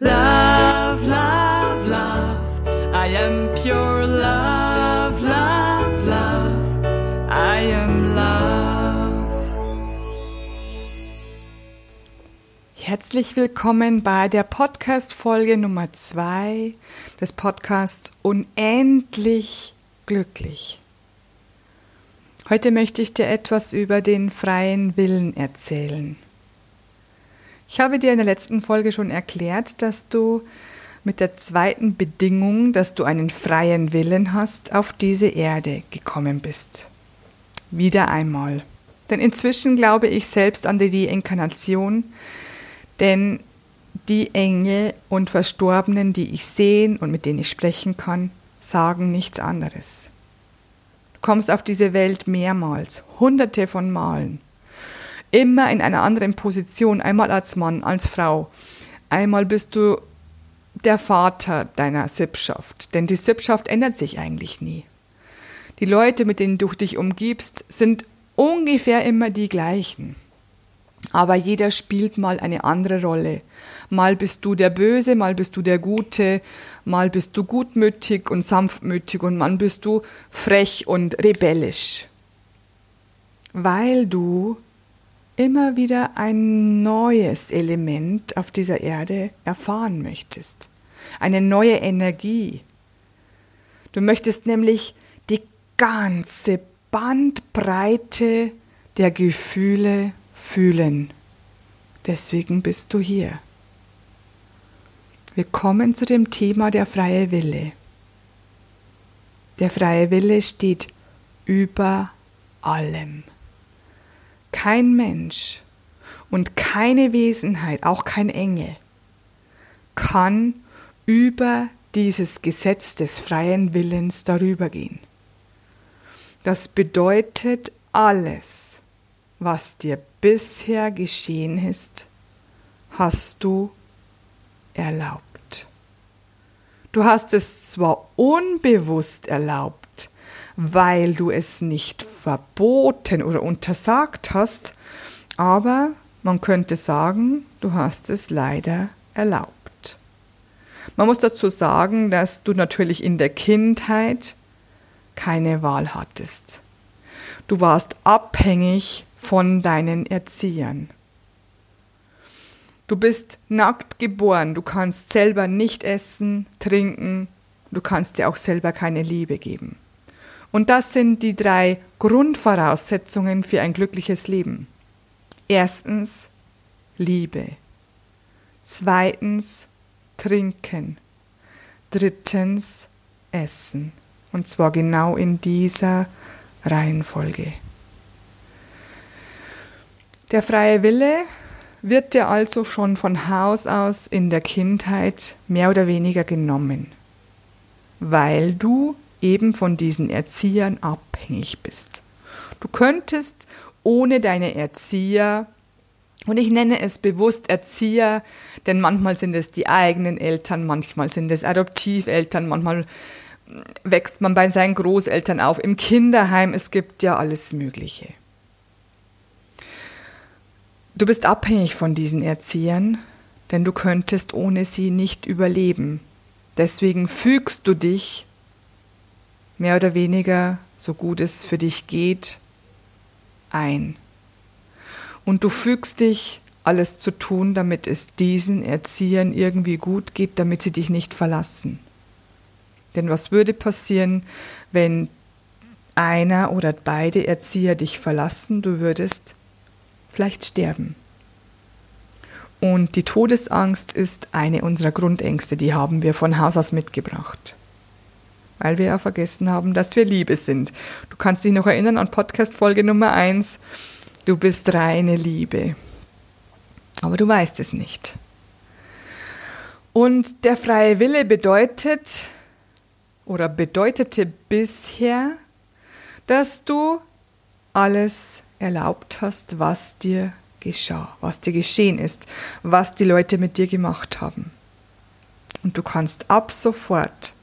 Love, love, love. I am pure love, love, love. I am love. Herzlich willkommen bei der Podcast-Folge Nummer zwei des Podcasts Unendlich glücklich. Heute möchte ich dir etwas über den freien Willen erzählen. Ich habe dir in der letzten Folge schon erklärt, dass du mit der zweiten Bedingung, dass du einen freien Willen hast, auf diese Erde gekommen bist. Wieder einmal. Denn inzwischen glaube ich selbst an die Reinkarnation, denn die Engel und Verstorbenen, die ich sehen und mit denen ich sprechen kann, sagen nichts anderes. Du kommst auf diese Welt mehrmals, hunderte von Malen immer in einer anderen Position, einmal als Mann, als Frau. Einmal bist du der Vater deiner Sippschaft, denn die Sippschaft ändert sich eigentlich nie. Die Leute, mit denen du dich umgibst, sind ungefähr immer die gleichen. Aber jeder spielt mal eine andere Rolle. Mal bist du der Böse, mal bist du der Gute, mal bist du gutmütig und sanftmütig und mal bist du frech und rebellisch. Weil du immer wieder ein neues Element auf dieser Erde erfahren möchtest. Eine neue Energie. Du möchtest nämlich die ganze Bandbreite der Gefühle fühlen. Deswegen bist du hier. Wir kommen zu dem Thema der freie Wille. Der freie Wille steht über allem. Kein Mensch und keine Wesenheit, auch kein Engel, kann über dieses Gesetz des freien Willens darüber gehen. Das bedeutet alles, was dir bisher geschehen ist, hast du erlaubt. Du hast es zwar unbewusst erlaubt, weil du es nicht verboten oder untersagt hast, aber man könnte sagen, du hast es leider erlaubt. Man muss dazu sagen, dass du natürlich in der Kindheit keine Wahl hattest. Du warst abhängig von deinen Erziehern. Du bist nackt geboren, du kannst selber nicht essen, trinken, du kannst dir auch selber keine Liebe geben. Und das sind die drei Grundvoraussetzungen für ein glückliches Leben. Erstens Liebe. Zweitens Trinken. Drittens Essen. Und zwar genau in dieser Reihenfolge. Der freie Wille wird dir also schon von Haus aus in der Kindheit mehr oder weniger genommen, weil du eben von diesen Erziehern abhängig bist. Du könntest ohne deine Erzieher, und ich nenne es bewusst Erzieher, denn manchmal sind es die eigenen Eltern, manchmal sind es Adoptiveltern, manchmal wächst man bei seinen Großeltern auf, im Kinderheim, es gibt ja alles Mögliche. Du bist abhängig von diesen Erziehern, denn du könntest ohne sie nicht überleben. Deswegen fügst du dich mehr oder weniger, so gut es für dich geht, ein. Und du fügst dich, alles zu tun, damit es diesen Erziehern irgendwie gut geht, damit sie dich nicht verlassen. Denn was würde passieren, wenn einer oder beide Erzieher dich verlassen? Du würdest vielleicht sterben. Und die Todesangst ist eine unserer Grundängste, die haben wir von Haus aus mitgebracht weil wir ja vergessen haben, dass wir Liebe sind. Du kannst dich noch erinnern an Podcast Folge Nummer 1. Du bist reine Liebe. Aber du weißt es nicht. Und der freie Wille bedeutet oder bedeutete bisher, dass du alles erlaubt hast, was dir geschah, was dir geschehen ist, was die Leute mit dir gemacht haben. Und du kannst ab sofort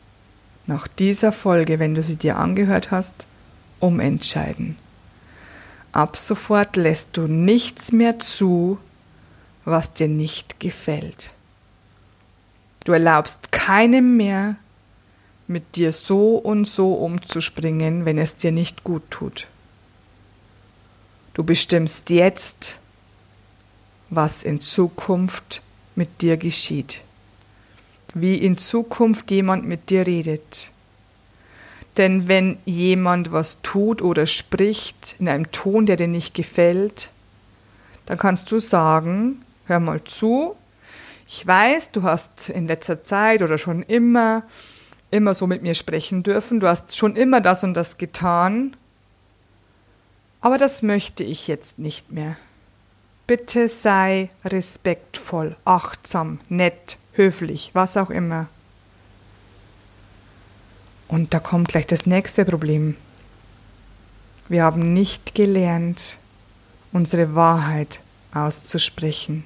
nach dieser Folge, wenn du sie dir angehört hast, umentscheiden. Ab sofort lässt du nichts mehr zu, was dir nicht gefällt. Du erlaubst keinem mehr, mit dir so und so umzuspringen, wenn es dir nicht gut tut. Du bestimmst jetzt, was in Zukunft mit dir geschieht, wie in Zukunft jemand mit dir redet. Denn wenn jemand was tut oder spricht in einem Ton, der dir nicht gefällt, dann kannst du sagen, hör mal zu, ich weiß, du hast in letzter Zeit oder schon immer immer so mit mir sprechen dürfen, du hast schon immer das und das getan, aber das möchte ich jetzt nicht mehr. Bitte sei respektvoll, achtsam, nett, höflich, was auch immer. Und da kommt gleich das nächste Problem. Wir haben nicht gelernt, unsere Wahrheit auszusprechen.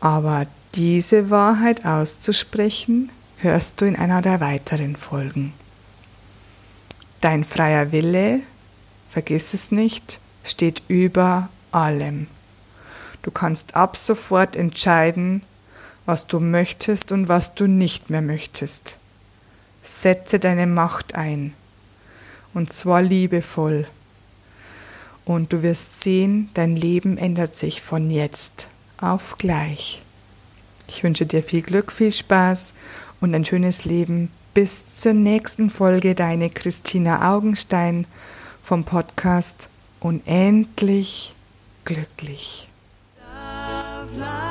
Aber diese Wahrheit auszusprechen, hörst du in einer der weiteren Folgen. Dein freier Wille, vergiss es nicht, steht über allem. Du kannst ab sofort entscheiden, was du möchtest und was du nicht mehr möchtest. Setze deine Macht ein, und zwar liebevoll. Und du wirst sehen, dein Leben ändert sich von jetzt auf gleich. Ich wünsche dir viel Glück, viel Spaß und ein schönes Leben. Bis zur nächsten Folge, deine Christina Augenstein vom Podcast Unendlich glücklich. Love, love.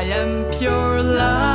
I am pure love.